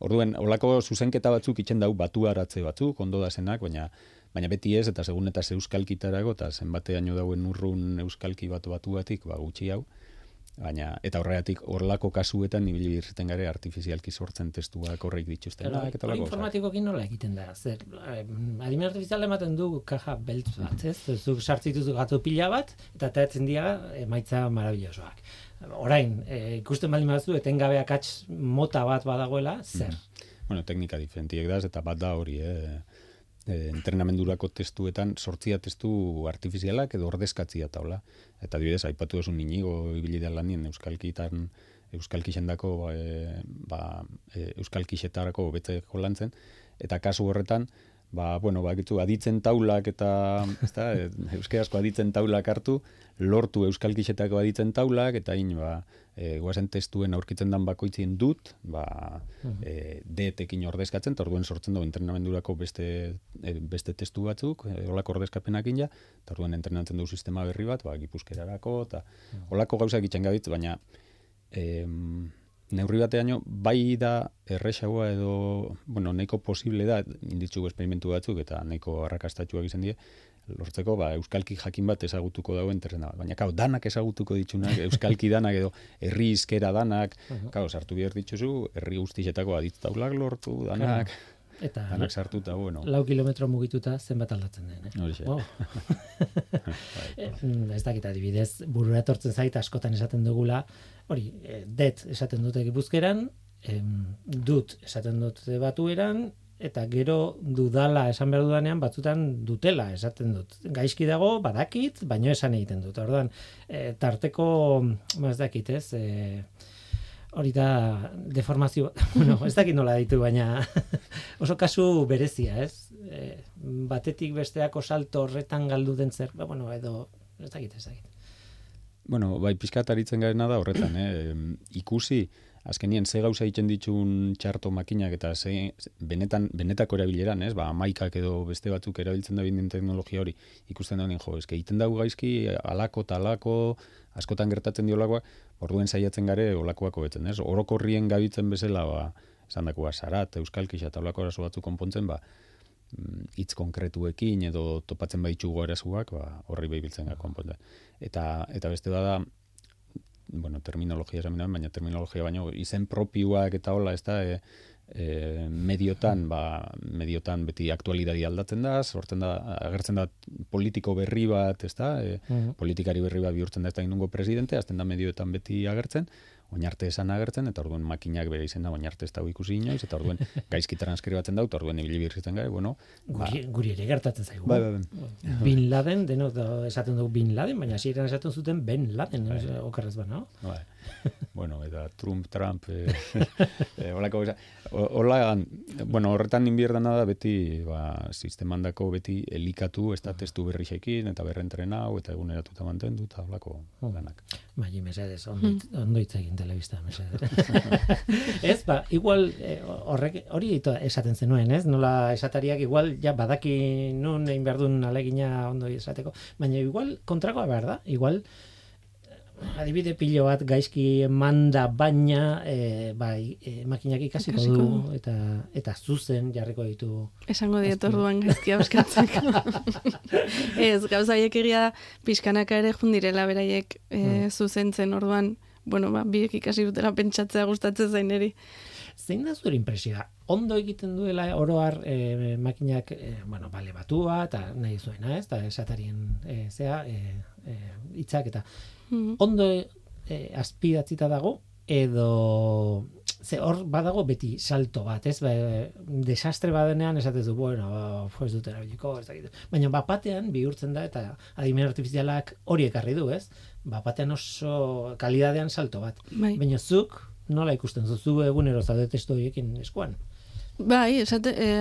Orduen, olako zuzenketa batzuk itzen dau batu aratze batzuk, ondo da zenak, baina, baina beti ez, eta segun eta euskalkitarago, eta zenbateaino dauen urrun euskalki batu batu batik, ba, gutxi hau, baina eta horregatik horlako kasuetan ibili irten gare artifizialki sortzen testuak horreik dituzten da eta horrek informatikoekin nola egiten da? Zer adimen artifizial ematen du kaja beltz bat ez? Zuk sartzitu gatu pila bat eta taetzen dira emaitza maravillosoak orain e, ikusten baldin bazu etengabe akats mota bat badagoela zer? Mm. bueno teknika diferentiek da eta bat da hori eh e, entrenamendurako testuetan sortzia testu artifizialak edo ordezkatzia taula. Eta adibidez, aipatu duzu ninigo ibili da lanien euskalkitan euskalkixendako ba, e, ba, e, euskalkixetarako betzeko lantzen. Eta kasu horretan ba, bueno, ba, gitu, aditzen taulak eta, ez da, euskerazko aditzen taulak hartu, lortu euskalkixetako aditzen taulak, eta in, ba, e, guazen testuen aurkitzen dan bakoitzien dut, ba, e, deetekin ordezkatzen, eta orduen sortzen dugu entrenamendurako beste, e, beste testu batzuk, e, olako ordezkapenak ja, eta orduen entrenatzen dugu sistema berri bat, ba, gipuzkerarako, eta olako gauzak itxen gabitz, baina, e, neurri batean bai da erresagoa edo, bueno, nahiko posible da, inditzugu esperimentu batzuk eta nahiko arrakastatxuak izan die, lortzeko, ba, euskalki jakin bat ezagutuko dauen terrena. Baina, kau, danak ezagutuko ditzunak, euskalki danak edo herri izkera danak, kau, sartu behar dituzu, herri guztietako aditztaulak lortu, danak, eta danak sartu eta, bueno. Lau kilometro mugituta zenbat aldatzen den, eh? Hori oh. ez dakit adibidez, burura etortzen zait askotan esaten dugula, hori, e, det esaten dute gipuzkeran, em, dut esaten dute batueran, eta gero dudala esan behar dudanean batzutan dutela esaten dut. Gaizki dago, badakit, baino esan egiten dut. Orduan, e, tarteko, ez dakit, ez, e, hori da deformazio, bueno, ez dakit nola ditu, baina oso kasu berezia, ez? E, batetik besteako salto horretan galdu den zer, ba, bueno, edo, ez dakit, ez dakit. Bueno, bai, pizkataritzen garena da horretan, eh? ikusi, azkenien ze gauza egiten ditun txarto makinak eta ze, benetan, benetako erabileran, ez? Ba, amaikak edo beste batzuk erabiltzen da bindin teknologia hori ikusten da jo, eske egiten dugu gaizki, alako talako, askotan gertatzen diolakoa, orduen saiatzen gare olakoako betzen, ez? Orokorrien gabitzen bezala, ba, esan dakoa, sarat, euskalkisa eta olako arazo batzu konpontzen, ba, mm, hitz konkretuekin edo topatzen baitugu arazuak, ba, horri behibiltzen gara konponte. Eta, eta beste da da, bueno, terminologia esan baina terminologia baino izen propioak eta hola, ez da, e, e, mediotan, ba, mediotan beti aktualidadi aldatzen da, sortzen da, agertzen da politiko berri bat, ez da, e, politikari berri bat bihurtzen da ez da inungo presidente, azten da medioetan beti agertzen, oinarte esan agertzen, eta orduen makinak bere izena oinarte ez da ikusi inoiz, eta orduen gaizki transkribatzen da, eta orduen ibili birritzen gai, bueno. Ba, guri, guri ere gertatzen zaigu. Bai, bai, bai. Bin Laden, deno esaten dugu Bin Laden, baina hasieran esaten zuten Ben Laden, bai. okerrez ba, no? Bai. bueno, eta Trump, Trump, eh, eh, holako, hola, bueno, horretan inbierda da beti, ba, sistemandako beti elikatu, ez da testu berri xekin, eta berrentren hau, eta eguneratuta mantendu, eta holako lanak. Bai, mesedez, ondo, ondo hitz egin telebista, mesedez. ez, ba, igual, eh, horrek, hori esaten zenuen, ez? Nola esatariak igual, ja, badaki nun egin behar duen alegina ondo esateko, baina igual kontrakoa behar da, igual, adibide pilo bat gaizki manda baina e, bai e, makinak ikasiko du eta eta zuzen jarriko ditu. Esango diet orduan gaizki euskatzeko ez gauza haiek egia pizkanaka ere jun direla beraiek e, hmm. zuzentzen orduan bueno ba biek ikasi dutela pentsatzea gustatzen zaineri. Zein da zure impresioa ondo egiten duela oroar e, makinak e, bueno bale batua eta nahi zuena ez? Da esatarien e, zea hitzak eta -hmm. ondo e, azpidatzita dago edo ze hor badago beti salto bat, ez? Ba, desastre badenean esatezu, bueno, ba, ez dut erabiliko, ez dakit. Baina bapatean bihurtzen da eta adimen artifizialak hori ekarri du, ez? Bapatean oso kalidadean salto bat. Bai. Baina zuk nola ikusten zu egunero zaude testu horiekin eskuan? Bai, esate, e,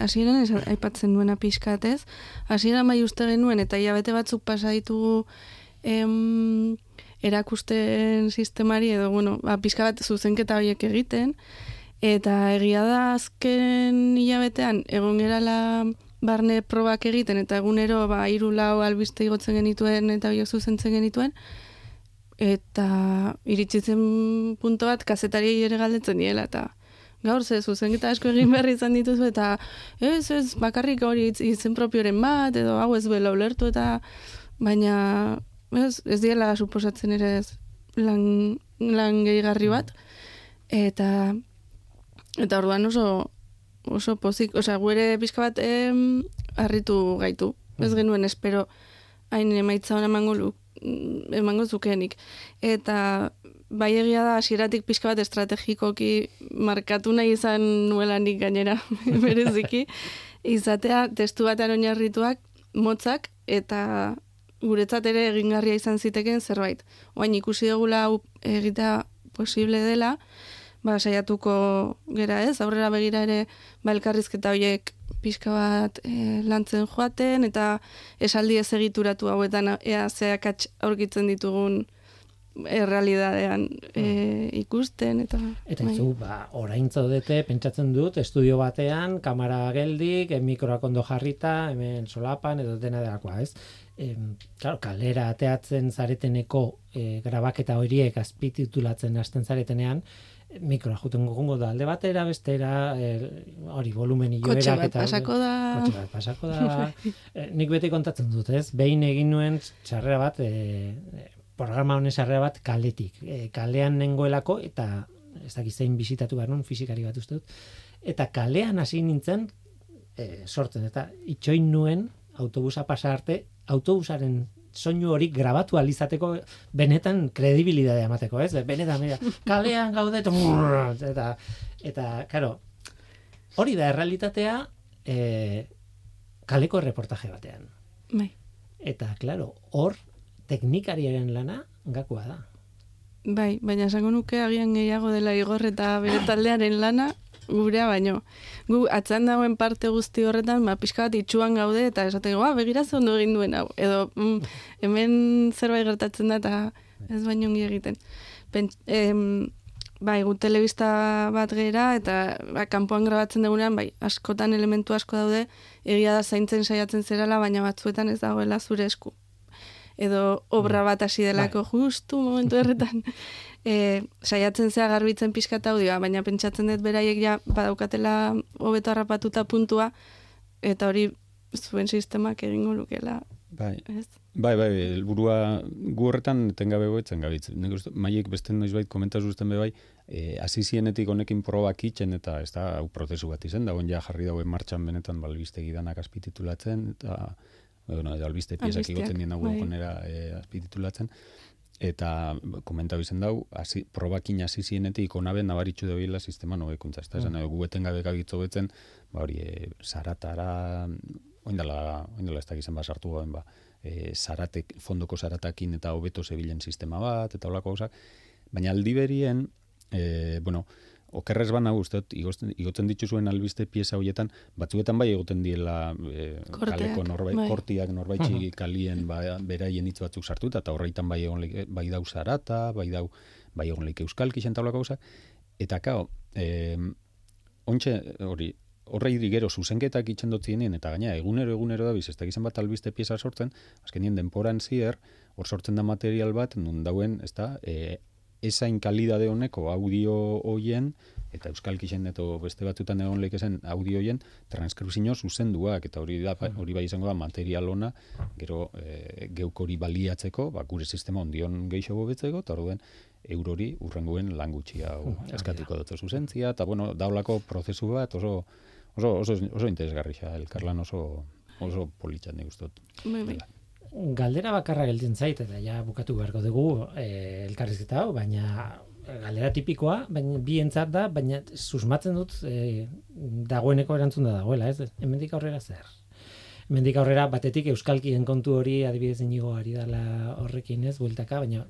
hasieran aipatzen duena pixkatez, hasieran bai uste genuen eta bete batzuk pasa ditugu em, erakusten sistemari edo, bueno, ba, pizka bat zuzenketa horiek egiten, eta egia da azken hilabetean egon gerala barne probak egiten, eta egunero ba, iru lau albiste igotzen genituen eta horiek zuzentzen genituen, eta iritsitzen punto bat kazetari ere galdetzen diela, eta gaur ze zuzenketa asko egin berri izan dituzu, eta ez, ez, bakarrik hori izen propioren bat, edo hau ez duela ulertu, eta baina ez, ez diela suposatzen ere ez lan, lan gehigarri bat, eta eta orduan oso oso pozik, osea, guere pizka bat em, harritu gaitu. Ez mm. genuen espero hain emaitza hona emango emango zukenik. Eta bai egia da hasieratik pizka bat estrategikoki markatu nahi izan nuelanik gainera bereziki izatea testu batean oinarrituak motzak eta guretzat ere egingarria izan ziteken zerbait. Oain ikusi dugula egitea posible dela, ba, saiatuko gera ez, aurrera begira ere ba, elkarrizketa horiek pixka bat e, lantzen joaten, eta esaldi ez egituratu hauetan ea zeakatx aurkitzen ditugun errealidadean e, ikusten eta eta bai. zu ba orain zaudete pentsatzen dut estudio batean kamera geldik mikroak ondo jarrita hemen solapan edo dena delakoa ez em, claro, kalera ateatzen zareteneko e, grabaketa horiek azpititulatzen hasten zaretenean, mikroa juten gugungo da alde batera, bestera, e, hori volumen iloerak. Bat pasako da. Kotxe bat pasako da. e, nik beti kontatzen dut, ez? Behin egin nuen txarrera bat, e, programa honen txarrera bat kaletik. E, kalean nengoelako, eta ez dakiz zein bisitatu behar nun, fizikari bat uste dut, eta kalean hasi nintzen, e, sortzen, eta itxoin nuen, autobusa pasa arte, autobusaren soinu hori grabatu alizateko benetan kredibilidadea emateko, ez? Benetan, mira, kalean gaude, eta, eta, karo, hori da errealitatea e, kaleko reportaje batean. Bai. Eta, klaro, hor teknikariaren lana gakoa da. Bai, baina esango nuke agian gehiago dela igor eta bere taldearen lana, gurea baino. Gu atzan dagoen parte guzti horretan, ma ba, pixka bat itxuan gaude eta esateko, ah, begira ze ondo egin duen hau. Edo mm, hemen zerbait gertatzen da eta ez baino ongi egiten. Pen, em, bai, gu telebista bat gera eta ba, kanpoan grabatzen dugunean, bai, askotan elementu asko daude, egia da zaintzen saiatzen zerala, baina batzuetan ez dagoela zure esku. Edo obra bat hasi delako bai. justu momentu erretan. e, saiatzen zea garbitzen pixka audioa, baina pentsatzen dut beraiek ja badaukatela hobeto harrapatuta puntua, eta hori zuen sistemak egingo lukela, Bai, ez? bai, bai, helburua gu horretan etengabe goetzen gabitz. Nik uste, maiek beste noizbait komentaz uzten be bai, eh, hasi zienetik honekin probak itxen eta ez da, hau prozesu bat izen, da ja jarri dauen martxan benetan balbistegi danak azpititulatzen, eta, bueno, eta albiste piezak igoten dien bai. dagoenera e, azpititulatzen, eta komentau izen dau, hasi, probakin hasi zienetik onaben nabaritxu debila sistema nobekuntza, ez da, esan, mm. gu etengabe gabitzo betzen, ba hori, e, zaratara, oindala, oindala ez dakizan basartu gaben, ba, e, zaratek, fondoko zaratakin eta hobeto zebilen sistema bat, eta holako gauzak, baina aldi berien, e, bueno, okerrez bana dut, igotzen, igotzen dituzuen albiste pieza horietan, batzuetan bai egoten diela e, Korteak, kaleko norbait, bai. kortiak norbaitxi kalien ba, beraien hitz batzuk sartuta, eta horreitan bai egon bai dau zarata, bai dau bai egon leike euskalki xentaulako gauzak, eta kao, e, ontxe, hori, horrei gero zuzenketak itxen dotzienin, eta gaina egunero egunero da biz, ez dakizan bat albiste pieza sortzen, azkenien denporan zier, hor sortzen da material bat, nun dauen, ez da, e, ezain kalidade honeko audio hoien, eta euskalkixen eta beste batzutan egon leikezen audio hoien, transkripzio zuzenduak, eta hori da, hori bai izango da material ona, gero e, geuk hori baliatzeko, ba, gure sistema ondion geixo betzeko, eta orduen eurori urrengoen lan gutxi hau eskatuko dut zuzentzia, eta bueno, daulako prozesu bat oso, oso, oso, oso interesgarria, elkarlan oso, oso politxan nik dut. Bai, bai. Galdera bakarra gelditzen zait, eta ja bukatu beharko dugu e, elkarrizketa hau, baina galdera tipikoa, baina bientzat da, baina susmatzen dut e, dagoeneko erantzun da dagoela, ez? Hemendik aurrera zer? Hemendik aurrera batetik euskalkien kontu hori adibidez inigo ari dela horrekin ez, bueltaka, baina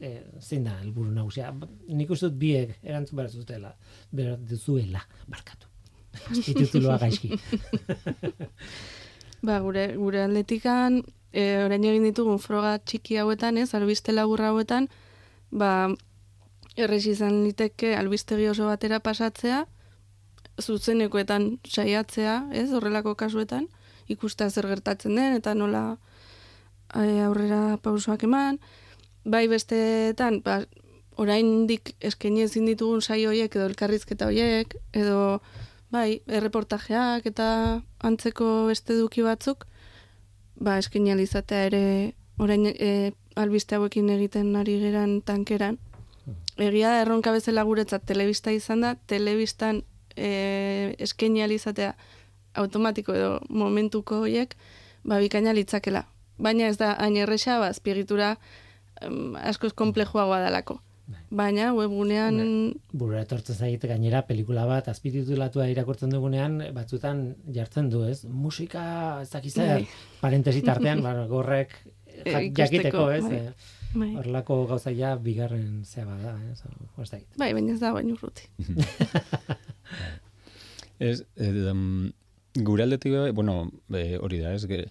e, zein da helburu nagusia? Nik uste dut biek erantzun behar zutela, behar duzuela, barkatu. Azpitituloa gaizki. Ba, gure, gure aldetikan, e, orain egin ditugun froga txiki hauetan, ez, albiste laburra hauetan, ba, errez izan liteke albistegi oso batera pasatzea, zuzenekoetan saiatzea, ez, horrelako kasuetan, ikustea zer gertatzen den, eta nola e, aurrera pausoak eman, bai besteetan, ba, oraindik eskaini ezin ditugun saio hoiek edo elkarrizketa hoiek edo bai, erreportajeak eta antzeko beste eduki batzuk, ba, eskaini ahal izatea ere orain e, albiste hauekin egiten ari geran tankeran. Egia da erronka bezala guretzat telebista izan da, telebistan e, eskaini ahal izatea automatiko edo momentuko hoiek, ba, bikaina litzakela. Baina ez da hain erresa, ba, azpiegitura em, askoz komplejoagoa dalako. Baina webgunean Burura etortzen zait gainera pelikula bat azpititulatua irakurtzen dugunean batzutan jartzen du, ez? Musika ez dakiz zer, Bai. parentesi tartean, ba, gorrek jak- ikusteko, jakiteko, ez? bai. Eh, bai, Horrelako gauza ja bigarren zea bada, ez? Ez bai, baina ez da baino urruti. Ez, um, gure aldetik, bai, bueno, e, hori da, ez, ge,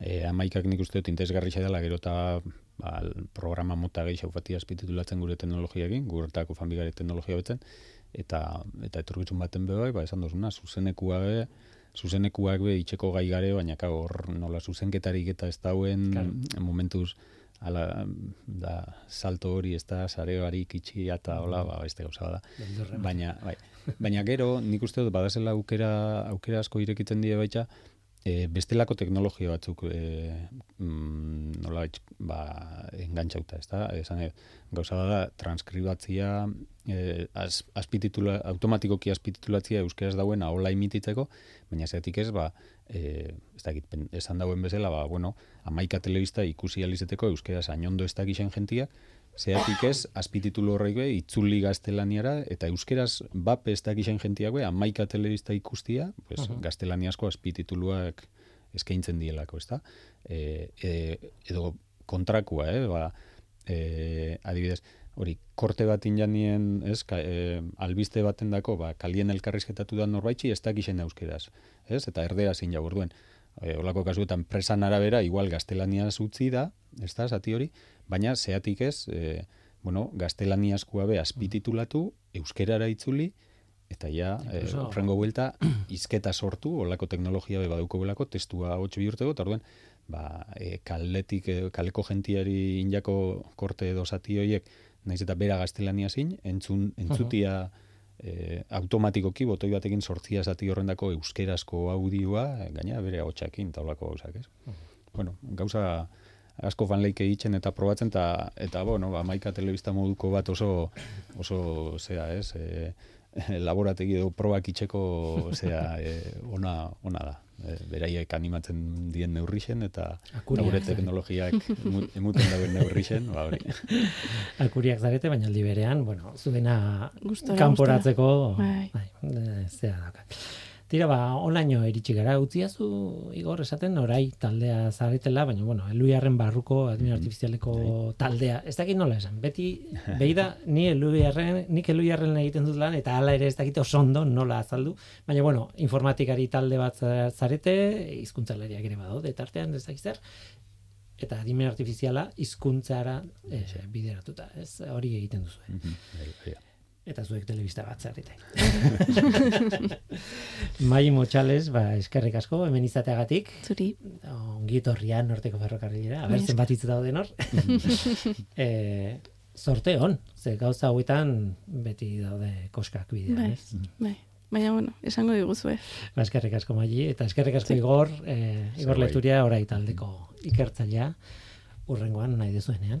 e, amaikak nik uste dut interesgarria dela, gero eta ba, programa mota gehi fati azpititulatzen gure teknologiakin, guretako fanbigare teknologia betzen, eta eta etorkizun baten be bai, ba, esan dozuna, zuzenekua be, zuzenekuak be itxeko gai gare, baina ka hor nola zuzenketarik eta ez dauen Claro. momentuz ala, da, salto hori ez da, sare barik itxi eta hola, ba, beste gauza da. Baina, bai. Baina gero, nik uste dut, badazela aukera, aukera asko irekitzen die baita, e, bestelako teknologia batzuk e, mm, nola ba, engantxauta, ez da? Esan, e, gauza da, transkribatzia, e, az, azpititula, automatikoki azpititulatzia euskeraz dauen ahola imititzeko, baina zeatik ez, ba, e, ez dakit, esan dauen bezala, ba, bueno, amaika telebista ikusi alizeteko euskeraz ainondo ez dakixen jentia, Zeatik ez, azpititulu horrek be, itzuli gaztelaniara, eta euskeraz bape ez dakixen jentiak be, amaika telebista ikustia, pues, Aha. gaztelaniazko azpitituluak eskaintzen dielako, ezta? E, e, edo kontrakua, eh? Ba, e, adibidez, hori, korte bat injanien, ez, ka, e, albiste baten dako, ba, kalien elkarrizketatu da norbaitxi, ez dakixen euskeraz, ez? Eta erdera zin jau, orduen, e, olako kasuetan presan arabera, igual gaztelaniaz utzi da, ez da, zati hori, baina zeatik ez, e, bueno, gaztelaniazkoa be azpititulatu, euskerara itzuli, eta ja, e, horrengo buelta, izketa sortu, olako teknologia be baduko belako, testua hotx bihurteko, eta orduen, ba, e, kaletik, e, kaleko jentiari injako korte edo zati horiek, naiz eta bera gaztelania zin, entzun, entzutia e, automatikoki botoi batekin sortzia zati horrendako euskerazko audioa, e, gaina bere hotxakin taulako gauzak, ez? Bueno, gauza asko fan leike egiten eta probatzen, eta, eta bueno, ba, maika telebista moduko bat oso, oso zea, ez? E, laborategi edo probak itxeko zea, e, ona, ona da e, beraiek animatzen dien neurrixen eta Akuriak gure teknologiak emu- emuten dauen neurrixen, ba hori. Akuriak zarete, baina aldi berean, bueno, zuena kanporatzeko, Bai. bai, zea dauka. Tira, ba, olaino iritsi gara, utziazu, Igor, esaten, orai taldea zaretela, baina, bueno, eluiarren barruko, admin artifizialeko taldea, ez dakit nola esan, beti, behi da, ni eluiarren, nik eluiarren egiten dut lan, eta hala ere ez dakit oso ondo nola azaldu, baina, bueno, informatikari talde bat za- zarete, hizkuntzalariak ere badaude, tartean, ez dakit zer, eta adimen artifiziala hizkuntzara eh, bideratuta, ez? Hori egiten duzu. Mhm, bai, bai. Eta zuek telebista bat zarete. Mai Motxales, ba, eskerrik asko, hemen izateagatik, Zuri. ongi etorria norteko ferrokarrilera, aber esker. zenbat hitz dauden hor. e, sorte hon, ze gauza hauetan beti daude koskak bidean, Bai. ez? Bai. Baina, bueno, esango diguzue. Ba, eskerrik asko Mai, eta eskerrik asko Igor, eh, Igor bai. Leturia, orai taldeko ikertzailea, urrengoan nahi dezuenean.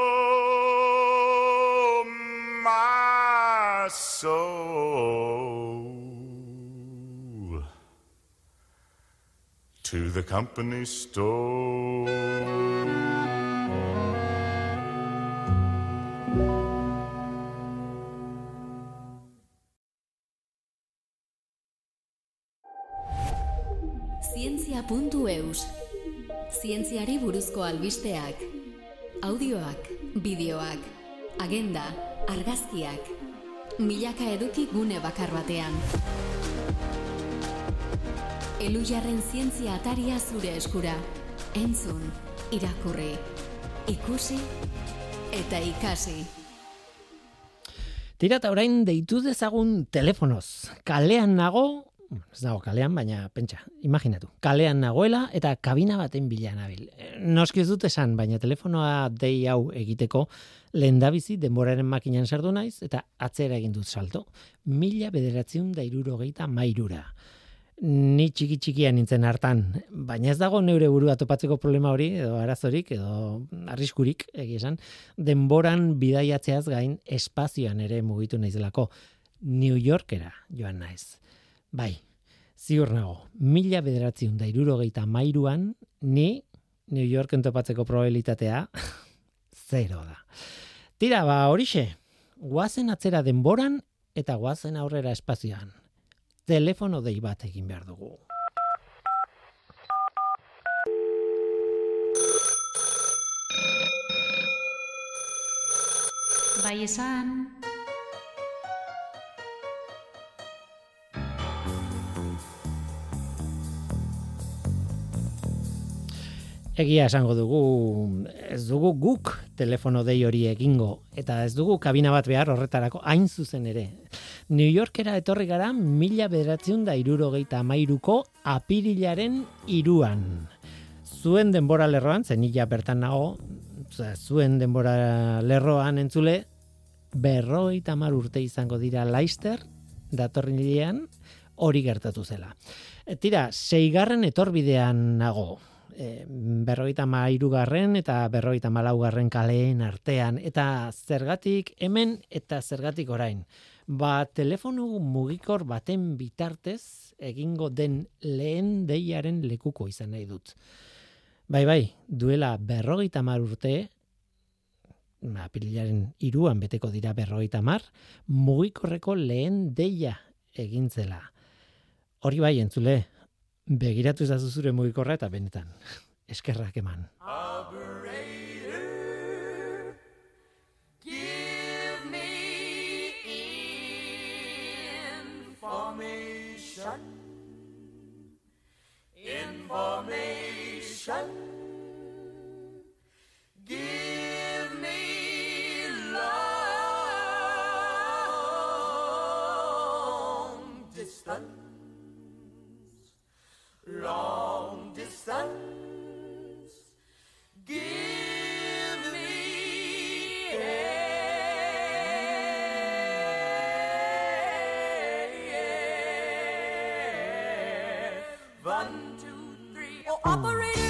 soul to the company store. Zientzia.eus Zientziari buruzko albisteak. Audioak, bideoak, agenda, argazkiak Milaka eduki gune bakar batean. Elujarren zientzia ataria zure eskura. Entzun, irakurri, ikusi eta ikasi. Tira eta orain deitu dezagun telefonoz. Kalean nago, ez dago kalean, baina pentsa, imaginatu. Kalean nagoela eta kabina baten bila nabil. Noski ez dut esan, baina telefonoa dei hau egiteko lehendabizi denboraren makinan sardu naiz eta atzera egin dut salto. Mila bederatziun da irurogeita mairura. Ni txiki txikia nintzen hartan, baina ez dago neure burua topatzeko problema hori, edo arazorik, edo arriskurik, egia esan, denboran bidaiatzeaz gain espazioan ere mugitu naizelako. New Yorkera joan naiz. Bai, ziur nago, mila bederatziun da irurogeita mairuan, ni New Yorken topatzeko probabilitatea zero da. Tira, ba, horixe, guazen atzera denboran eta guazen aurrera espazioan. Telefono dei bat egin behar dugu. Bai esan. Egia esango dugu, ez dugu guk telefono dei hori egingo, eta ez dugu kabina bat behar horretarako hain zuzen ere. New Yorkera etorri gara mila bederatziun da irurogeita amairuko apirilaren iruan. Zuen denbora lerroan, zenila bertan nago, zuen denbora lerroan entzule, berrogeita mar urte izango dira Leicester, datorrilean, hori gertatu zela. E, tira, seigarren etorbidean nago, e, berrogeita mairugarren eta berrogeita malaugarren kaleen artean, eta zergatik hemen eta zergatik orain. Ba, telefonu mugikor baten bitartez egingo den lehen deiaren lekuko izan nahi dut. Bai, bai, duela berrogeita mar urte, apirilaren iruan beteko dira berrogeita mar, mugikorreko lehen deia egintzela. Hori bai, entzule, begiratu ezazu zure mugikorra eta benetan, eskerrak eman. Give me information. Information. Give me long distance. Long distance. Give me air. one, two, three. Oh, operator.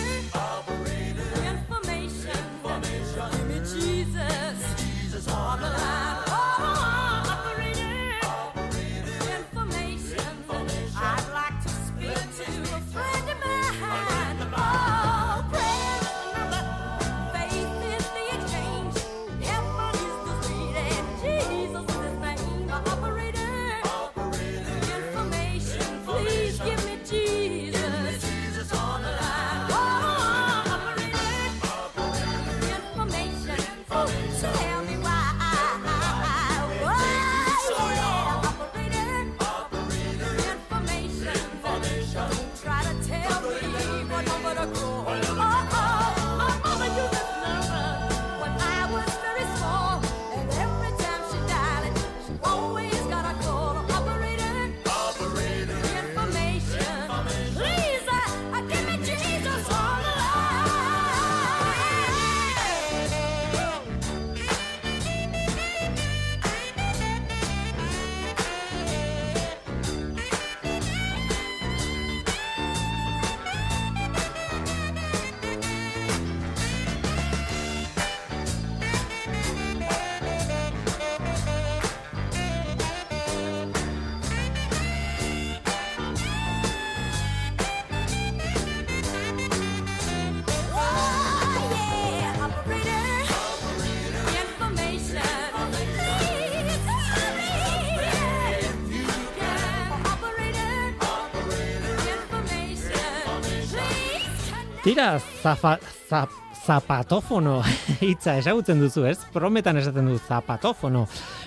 Tira, zafa, zap, zapatofono hitza ezagutzen duzu, ez? Prometan esaten du zapatofono.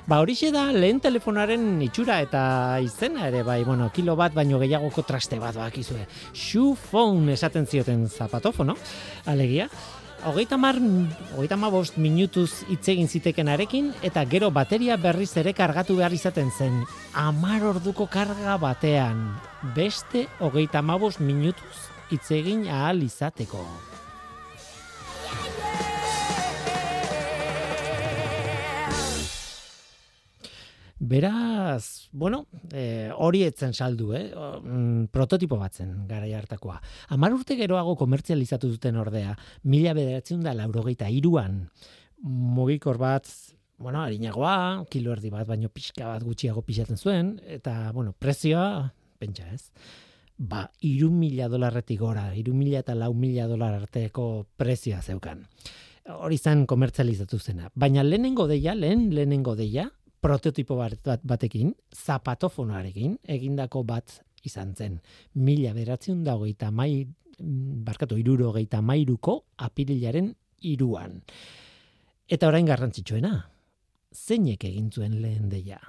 Ba, horixe da lehen telefonaren itxura eta izena ere, bai, bueno, kilo bat baino gehiagoko traste bat bakizue. Shoe phone esaten zioten zapatofono, alegia. Hogeita mar, hogeita ma bost minutuz hitz egin zitekenarekin, eta gero bateria berriz ere kargatu behar izaten zen. Amar orduko karga batean. Beste hogeita ma bost minutuz hitz egin ahal izateko. Beraz, bueno, eh, hori etzen saldu, eh? Mm, prototipo batzen garai hartakoa. Hamar urte geroago komertzializatu duten ordea, mila bederatzen da laurogeita iruan, mugikor bat bueno, harinagoa, kilo erdi bat, baino pixka bat gutxiago pixatzen zuen, eta, bueno, prezioa, pentsa ez, ba, iru mila dolarretik gora, iru mila eta lau mila dolar arteko prezioa zeukan. Hori zen komertzializatu zena. Baina lehenengo deia, lehen lehenengo deia, prototipo bat, bat batekin, zapatofonoarekin, egindako bat izan zen. Mila beratzen da hogeita mai, barkatu, iruro hogeita mairuko apirilaren iruan. Eta orain garrantzitsuena, zeinek egin zuen lehen deia?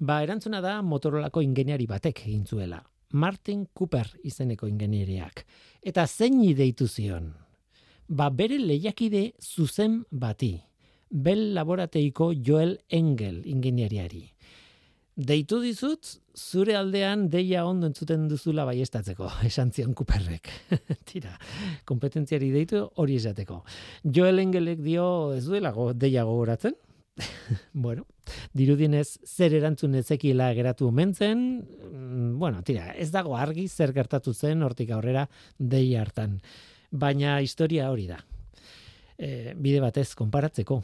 Ba, erantzuna da Motorolako ingeniari batek egin zuela. Martin Cooper izeneko ingenieriak. Eta zein deitu zion? Ba, bere lehiakide zuzen bati. Bell laborateiko Joel Engel ingeniariari. Deitu dizut, zure aldean deia ondo entzuten duzula baiestatzeko, esan zion Cooperrek. Tira, kompetentziari deitu hori esateko. Joel Engelek dio ez duelago deia gogoratzen, bueno, dirudienez zer erantzun ezekiela geratu omen zen, mm, bueno, tira, ez dago argi zer gertatu zen hortik aurrera dei hartan. Baina historia hori da. E, bide batez, konparatzeko,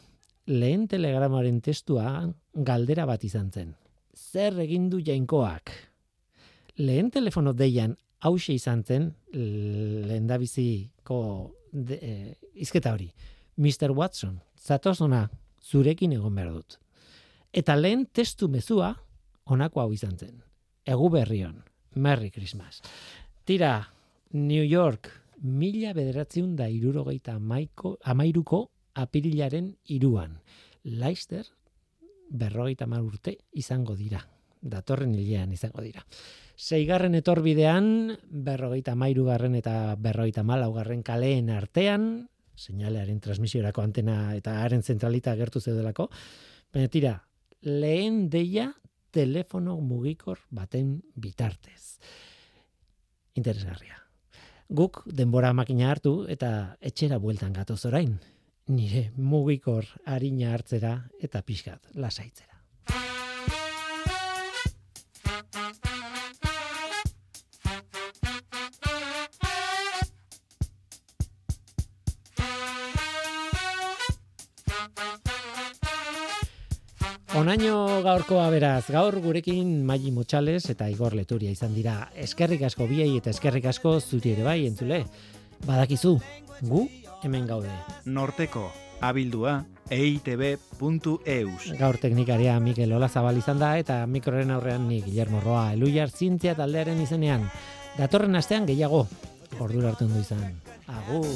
lehen telegramaren testua galdera bat izan zen. Zer egin du jainkoak? Lehen telefono deian hause izan zen, lehendabiziko de, e, izketa hori. Mr. Watson, zatozona, zurekin egon behar dut. Eta lehen testu mezua honako hau izan zen. Egu berrion, Merry Christmas. Tira, New York, mila bederatziun da irurogeita amaiko, amairuko apirilaren iruan. Leicester, berrogeita mar urte izango dira. Datorren hilean izango dira. Seigarren etorbidean, berrogeita mairugarren eta berrogeita malaugarren kaleen artean, seinalearen transmisiorako antena eta haren zentralita gertu zeudelako, baina tira, lehen deia telefono mugikor baten bitartez. Interesgarria. Guk denbora makina hartu eta etxera bueltan gatoz orain. Nire mugikor harina hartzera eta pixkat lasaitzera. Onaino gaurkoa beraz, gaur gurekin Maili Motxales eta Igor Leturia izan dira. Eskerrik asko biei eta eskerrik asko zuri ere bai, entzule. Badakizu, gu hemen gaude. Norteko, abildua, eitb.eus. Gaur teknikaria Mikel Olazabal izan da eta mikroren aurrean ni Guillermo Roa, Eluiar Zintzia taldearen izenean. Datorren astean gehiago, ordura hartu ondo izan. Agur.